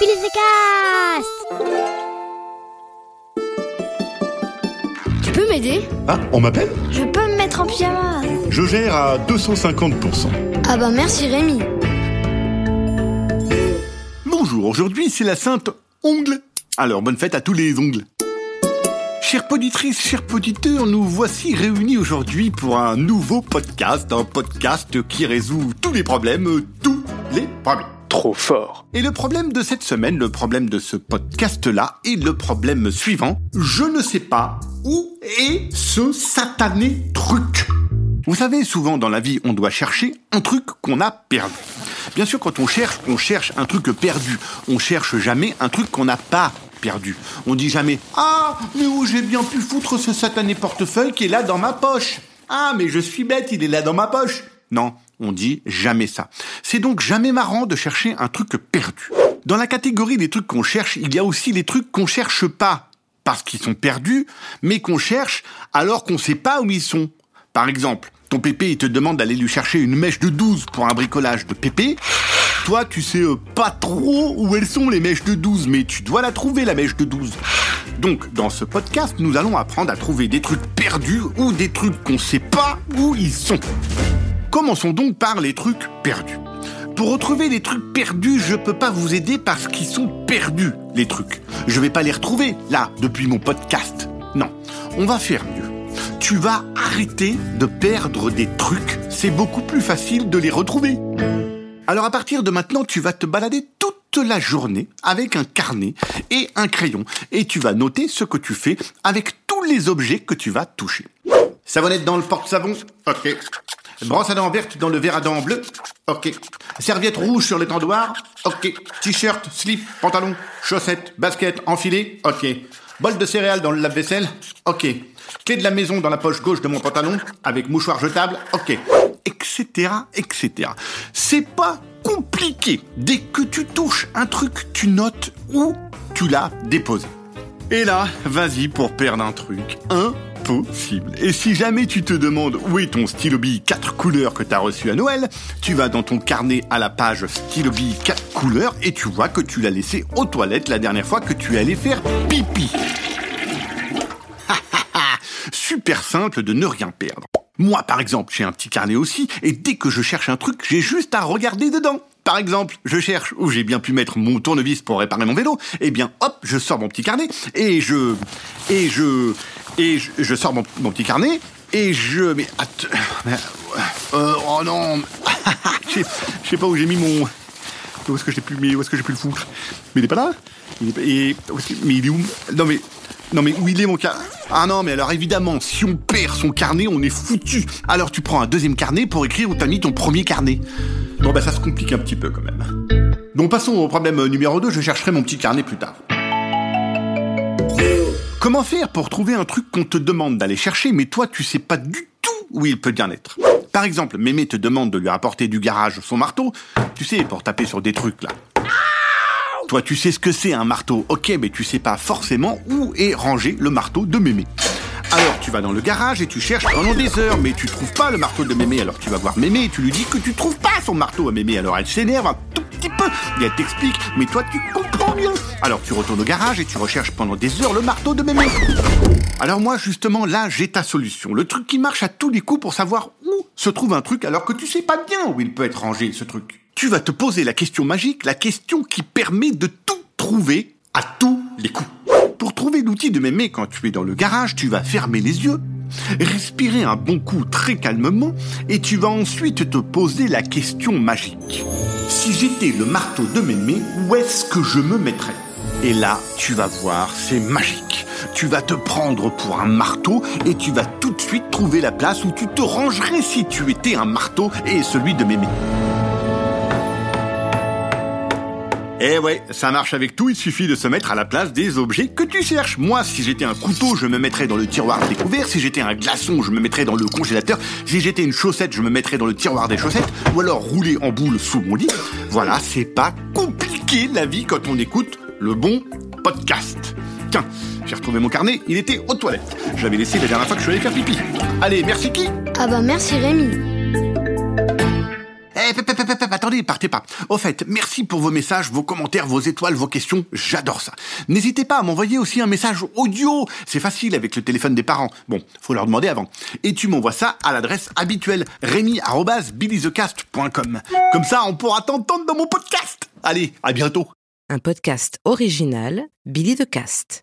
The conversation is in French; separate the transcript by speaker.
Speaker 1: Cast Tu peux m'aider
Speaker 2: Ah, on m'appelle
Speaker 1: Je peux me mettre en pyjama
Speaker 2: Je gère à 250%.
Speaker 1: Ah bah merci Rémi
Speaker 2: Bonjour, aujourd'hui c'est la Sainte Ongle. Alors bonne fête à tous les ongles. Chères poditrices, chers poditeurs, nous voici réunis aujourd'hui pour un nouveau podcast, un podcast qui résout tous les problèmes, tous les problèmes.
Speaker 3: Trop fort.
Speaker 2: Et le problème de cette semaine, le problème de ce podcast-là, est le problème suivant. Je ne sais pas où est ce satané truc. Vous savez, souvent dans la vie, on doit chercher un truc qu'on a perdu. Bien sûr, quand on cherche, on cherche un truc perdu. On cherche jamais un truc qu'on n'a pas perdu. On dit jamais Ah, mais où j'ai bien pu foutre ce satané portefeuille qui est là dans ma poche Ah, mais je suis bête, il est là dans ma poche. Non, on dit jamais ça. C'est donc jamais marrant de chercher un truc perdu. Dans la catégorie des trucs qu'on cherche, il y a aussi les trucs qu'on cherche pas parce qu'ils sont perdus, mais qu'on cherche alors qu'on sait pas où ils sont. Par exemple, ton pépé, te demande d'aller lui chercher une mèche de 12 pour un bricolage de pépé. Toi, tu sais euh, pas trop où elles sont les mèches de 12, mais tu dois la trouver, la mèche de 12. Donc, dans ce podcast, nous allons apprendre à trouver des trucs perdus ou des trucs qu'on sait pas où ils sont. Commençons donc par les trucs perdus. Pour retrouver les trucs perdus, je peux pas vous aider parce qu'ils sont perdus, les trucs. Je vais pas les retrouver, là, depuis mon podcast. Non, on va faire mieux. Tu vas arrêter de perdre des trucs, c'est beaucoup plus facile de les retrouver. Alors à partir de maintenant, tu vas te balader toute la journée avec un carnet et un crayon et tu vas noter ce que tu fais avec tous les objets que tu vas toucher. Savonnette dans le porte-savon? Ok. Brosse à dents verte dans le verre à dents bleu Ok. Serviette rouge sur l'étendoir Ok. T-shirt, slip, pantalon, chaussettes, basket, enfilé Ok. Bol de céréales dans le lave-vaisselle Ok. Clé de la maison dans la poche gauche de mon pantalon avec mouchoir jetable Ok. Etc. etc. C'est pas compliqué. Dès que tu touches un truc, tu notes où tu l'as déposé. Et là, vas-y pour perdre un truc. Et si jamais tu te demandes où est ton stylo bille 4 couleurs que t'as reçu à Noël, tu vas dans ton carnet à la page stylo bille 4 couleurs et tu vois que tu l'as laissé aux toilettes la dernière fois que tu es allé faire pipi. Super simple de ne rien perdre. Moi, par exemple, j'ai un petit carnet aussi, et dès que je cherche un truc, j'ai juste à regarder dedans. Par exemple, je cherche où j'ai bien pu mettre mon tournevis pour réparer mon vélo, eh bien, hop, je sors mon petit carnet, et je... et je... et je, sors mon, petit carnet, et je... mais... euh, oh non Je sais- pas où j'ai mis mon... Où est-ce que j'ai pu, pu le foutre Mais il est pas là est et, Mais il est où Non mais... Non mais où il est mon carnet Ah non mais alors évidemment, si on perd son carnet, on est foutu. Alors tu prends un deuxième carnet pour écrire où t'as mis ton premier carnet. Bon bah ça se complique un petit peu quand même. Donc passons au problème numéro 2, je chercherai mon petit carnet plus tard. Comment faire pour trouver un truc qu'on te demande d'aller chercher, mais toi tu sais pas du tout où il peut bien être? Par exemple, Mémé te demande de lui rapporter du garage son marteau, tu sais, pour taper sur des trucs là. Toi, tu sais ce que c'est un marteau, ok, mais tu sais pas forcément où est rangé le marteau de mémé. Alors tu vas dans le garage et tu cherches pendant des heures, mais tu trouves pas le marteau de mémé. Alors tu vas voir mémé et tu lui dis que tu trouves pas son marteau à mémé. Alors elle s'énerve un tout petit peu et elle t'explique, mais toi tu comprends Alors tu retournes au garage et tu recherches pendant des heures le marteau de mémé. Alors moi justement là j'ai ta solution, le truc qui marche à tous les coups pour savoir où se trouve un truc alors que tu sais pas bien où il peut être rangé ce truc. Tu vas te poser la question magique, la question qui permet de tout trouver à tous les coups. Pour trouver l'outil de mémé quand tu es dans le garage, tu vas fermer les yeux, respirer un bon coup très calmement et tu vas ensuite te poser la question magique. Si j'étais le marteau de mémé, où est-ce que je me mettrais? Et là, tu vas voir, c'est magique. Tu vas te prendre pour un marteau et tu vas tout de suite trouver la place où tu te rangerais si tu étais un marteau et celui de mémé. Eh ouais, ça marche avec tout, il suffit de se mettre à la place des objets que tu cherches. Moi, si j'étais un couteau, je me mettrais dans le tiroir découvert. Si j'étais un glaçon, je me mettrais dans le congélateur. Si j'étais une chaussette, je me mettrais dans le tiroir des chaussettes. Ou alors rouler en boule sous mon lit. Voilà, c'est pas compliqué la vie quand on écoute le bon podcast. Tiens, j'ai retrouvé mon carnet, il était aux toilettes. Je l'avais laissé la dernière fois que je suis allé faire pipi. Allez, merci qui?
Speaker 1: Ah bah merci Rémi
Speaker 2: attendez, partez pas. Au fait, merci pour vos messages, vos commentaires, vos étoiles, vos questions. J'adore ça. N'hésitez pas à m'envoyer aussi un message audio. C'est facile avec le téléphone des parents. Bon, faut leur demander avant. Et tu m'envoies ça à l'adresse habituelle rémi@billythecast.com. Comme ça, on pourra t'entendre dans mon podcast. Allez, à bientôt.
Speaker 3: Un podcast original Billy the Cast.